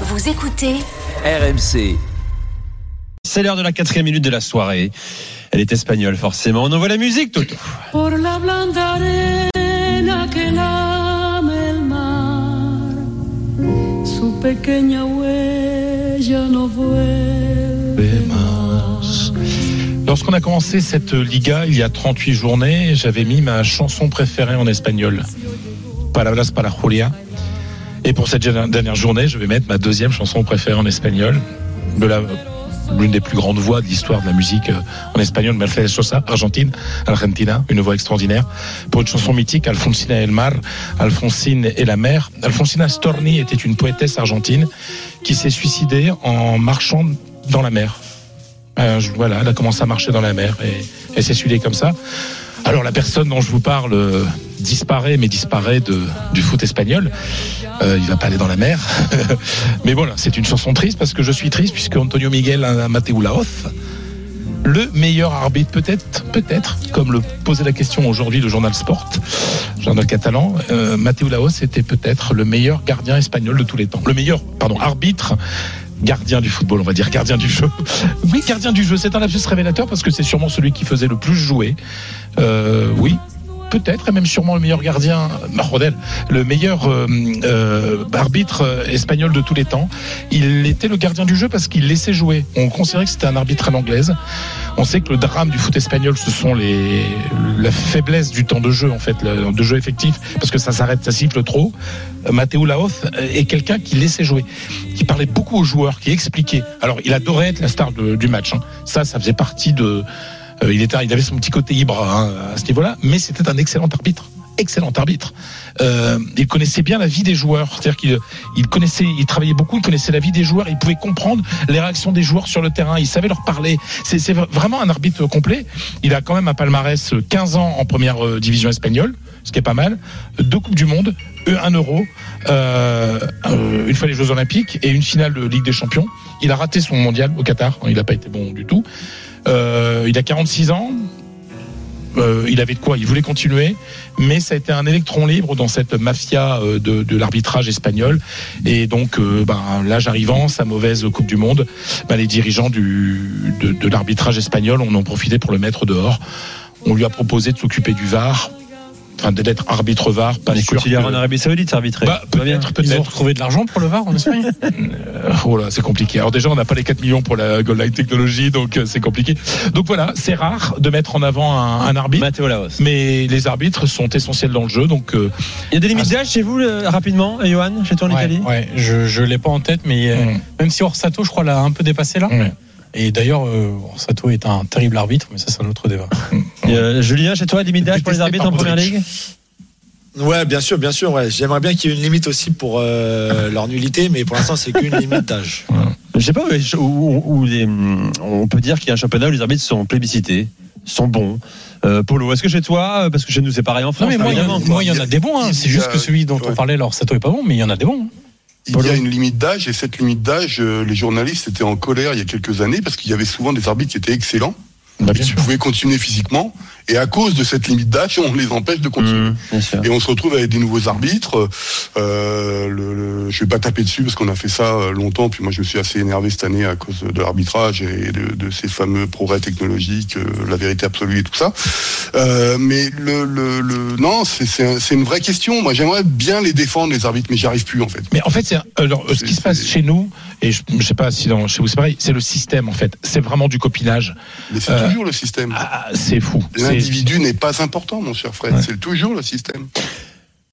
Vous écoutez RMC. C'est l'heure de la quatrième minute de la soirée. Elle est espagnole, forcément. On envoie la musique, Toto. Por la blanda arena que lame el mar, su pequeña huella no vuelve más. Lorsqu'on a commencé cette Liga il y a 38 journées, j'avais mis ma chanson préférée en espagnol, Palabras para Julia. Et pour cette dernière journée, je vais mettre ma deuxième chanson préférée en espagnol, de la l'une des plus grandes voix de l'histoire de la musique euh, en espagnol, Mercedes Sosa, Argentine, Argentina, une voix extraordinaire, pour une chanson mythique, Alfonsina el Mar, Alfonsine et la mer. Alfonsina Storni était une poétesse argentine qui s'est suicidée en marchant dans la mer. Euh, voilà, elle a commencé à marcher dans la mer et elle s'est suicidée comme ça. Alors la personne dont je vous parle euh, disparaît, mais disparaît du foot espagnol. Euh, il va pas aller dans la mer. mais voilà, c'est une chanson triste parce que je suis triste puisque Antonio Miguel Mateu Laoz, le meilleur arbitre peut-être, peut-être, comme le posait la question aujourd'hui le journal Sport, journal catalan, euh, Mateu Laoz était peut-être le meilleur gardien espagnol de tous les temps. Le meilleur, pardon, arbitre gardien du football, on va dire gardien du jeu. Oui, gardien du jeu, c'est un lapsus révélateur parce que c'est sûrement celui qui faisait le plus jouer. Euh, oui, peut-être, et même sûrement le meilleur gardien, Marodel, le meilleur euh, euh, arbitre euh, espagnol de tous les temps. Il était le gardien du jeu parce qu'il laissait jouer. On considérait que c'était un arbitre à l'anglaise. On sait que le drame du foot espagnol, ce sont les la faiblesse du temps de jeu en fait, le, de jeu effectif, parce que ça s'arrête, ça siffle trop. Matteo Laoz est quelqu'un qui laissait jouer, qui parlait beaucoup aux joueurs, qui expliquait. Alors, il adorait être la star du match. hein. Ça, ça faisait partie de. Euh, il était, il avait son petit côté libre hein, à ce niveau-là, mais c'était un excellent arbitre. Excellent arbitre. Euh, il connaissait bien la vie des joueurs, c'est-à-dire qu'il il connaissait, il travaillait beaucoup, il connaissait la vie des joueurs, il pouvait comprendre les réactions des joueurs sur le terrain, il savait leur parler. C'est vraiment un arbitre complet. Il a quand même un palmarès 15 ans en première euh, division espagnole, ce qui est pas mal. Deux coupes du monde, euh, un euro, euh, euh, une fois les Jeux Olympiques et une finale de Ligue des Champions. Il a raté son mondial au Qatar, il n'a pas été bon du tout. Euh, il a 46 ans. Euh, il avait de quoi, il voulait continuer, mais ça a été un électron libre dans cette mafia euh, de, l'arbitrage espagnol. Et donc, ben, l'âge arrivant, sa mauvaise Coupe du Monde, ben, les dirigeants de l'arbitrage espagnol en ont profité pour le mettre dehors. On lui a proposé de s'occuper du VAR, enfin d'être arbitre VAR, pas Mais sûr. écoute, il est que- en Arabie Saoudite, arbitré. Bah, peut-être, Ils ont peut-être. retrouvé de l'argent pour le VAR en Espagne Euh, oh là, c'est compliqué. Alors déjà, on n'a pas les 4 millions pour la Gold Line Technology, donc euh, c'est compliqué. Donc voilà, c'est rare de mettre en avant un, un arbitre. Mais les arbitres sont essentiels dans le jeu, donc euh, Il y a des limites d'âge chez vous, euh, rapidement, Johan, chez toi en Ouais, Italie? ouais, je je l'ai pas en tête, mais euh, Mm. même si Orsato, je crois, l'a un peu dépassé là. Ouais. Et d'ailleurs, euh, Orsato est un terrible arbitre, mais ça, c'est un autre débat. Et, euh, Julien, chez toi, limite d'âge pour les arbitres en première ligue? Ouais, bien sûr, bien sûr. Ouais. J'aimerais bien qu'il y ait une limite aussi pour euh, leur nullité, mais pour l'instant, c'est qu'une limite d'âge. Je sais pas, mais je- où, où- où les, hum, on peut dire qu'il y a un championnat où les arbitres sont plébiscités, sont bons. Euh, Polo, est-ce que chez toi, euh, parce que chez nous c'est pareil en Non, France, mais moi, il y, en- y a des bons. hein. C'est juste que celui dont on parlait, là, Orsato est pas bon, mais il y en a des bons. hein. Il y a une limite d'âge et cette limite d'âge, euh, les journalistes étaient en colère il y a quelques années parce qu'il y avait souvent des arbitres qui étaient excellents, bah, qui pouvaient continuer physiquement. Et à cause de cette limite d'âge, on les empêche de continuer. Sûr. Et on se retrouve avec des nouveaux arbitres. Euh, le, le- je vais pas taper dessus parce qu'on a fait ça euh, longtemps. Puis moi, je me suis assez énervé cette année à cause de l'arbitrage et de, de ces fameux progrès technologiques, euh, la vérité absolue et tout ça. Euh, mais le, le, le- non, c'est- c'est un- c'est une vraie question. Moi, j'aimerais bien les défendre les arbitres, mais j'y arrive plus en fait. Mais en fait, c'est alors ce qui se passe chez nous, et je, je sais pas si dans, chez vous c'est pareil, c'est le système en fait. C'est vraiment du copinage. Mais c'est Euh, toujours le système. Ah, c'est fou. L'individu n'est pas important, mon cher Fred. Ouais. C'est toujours le système.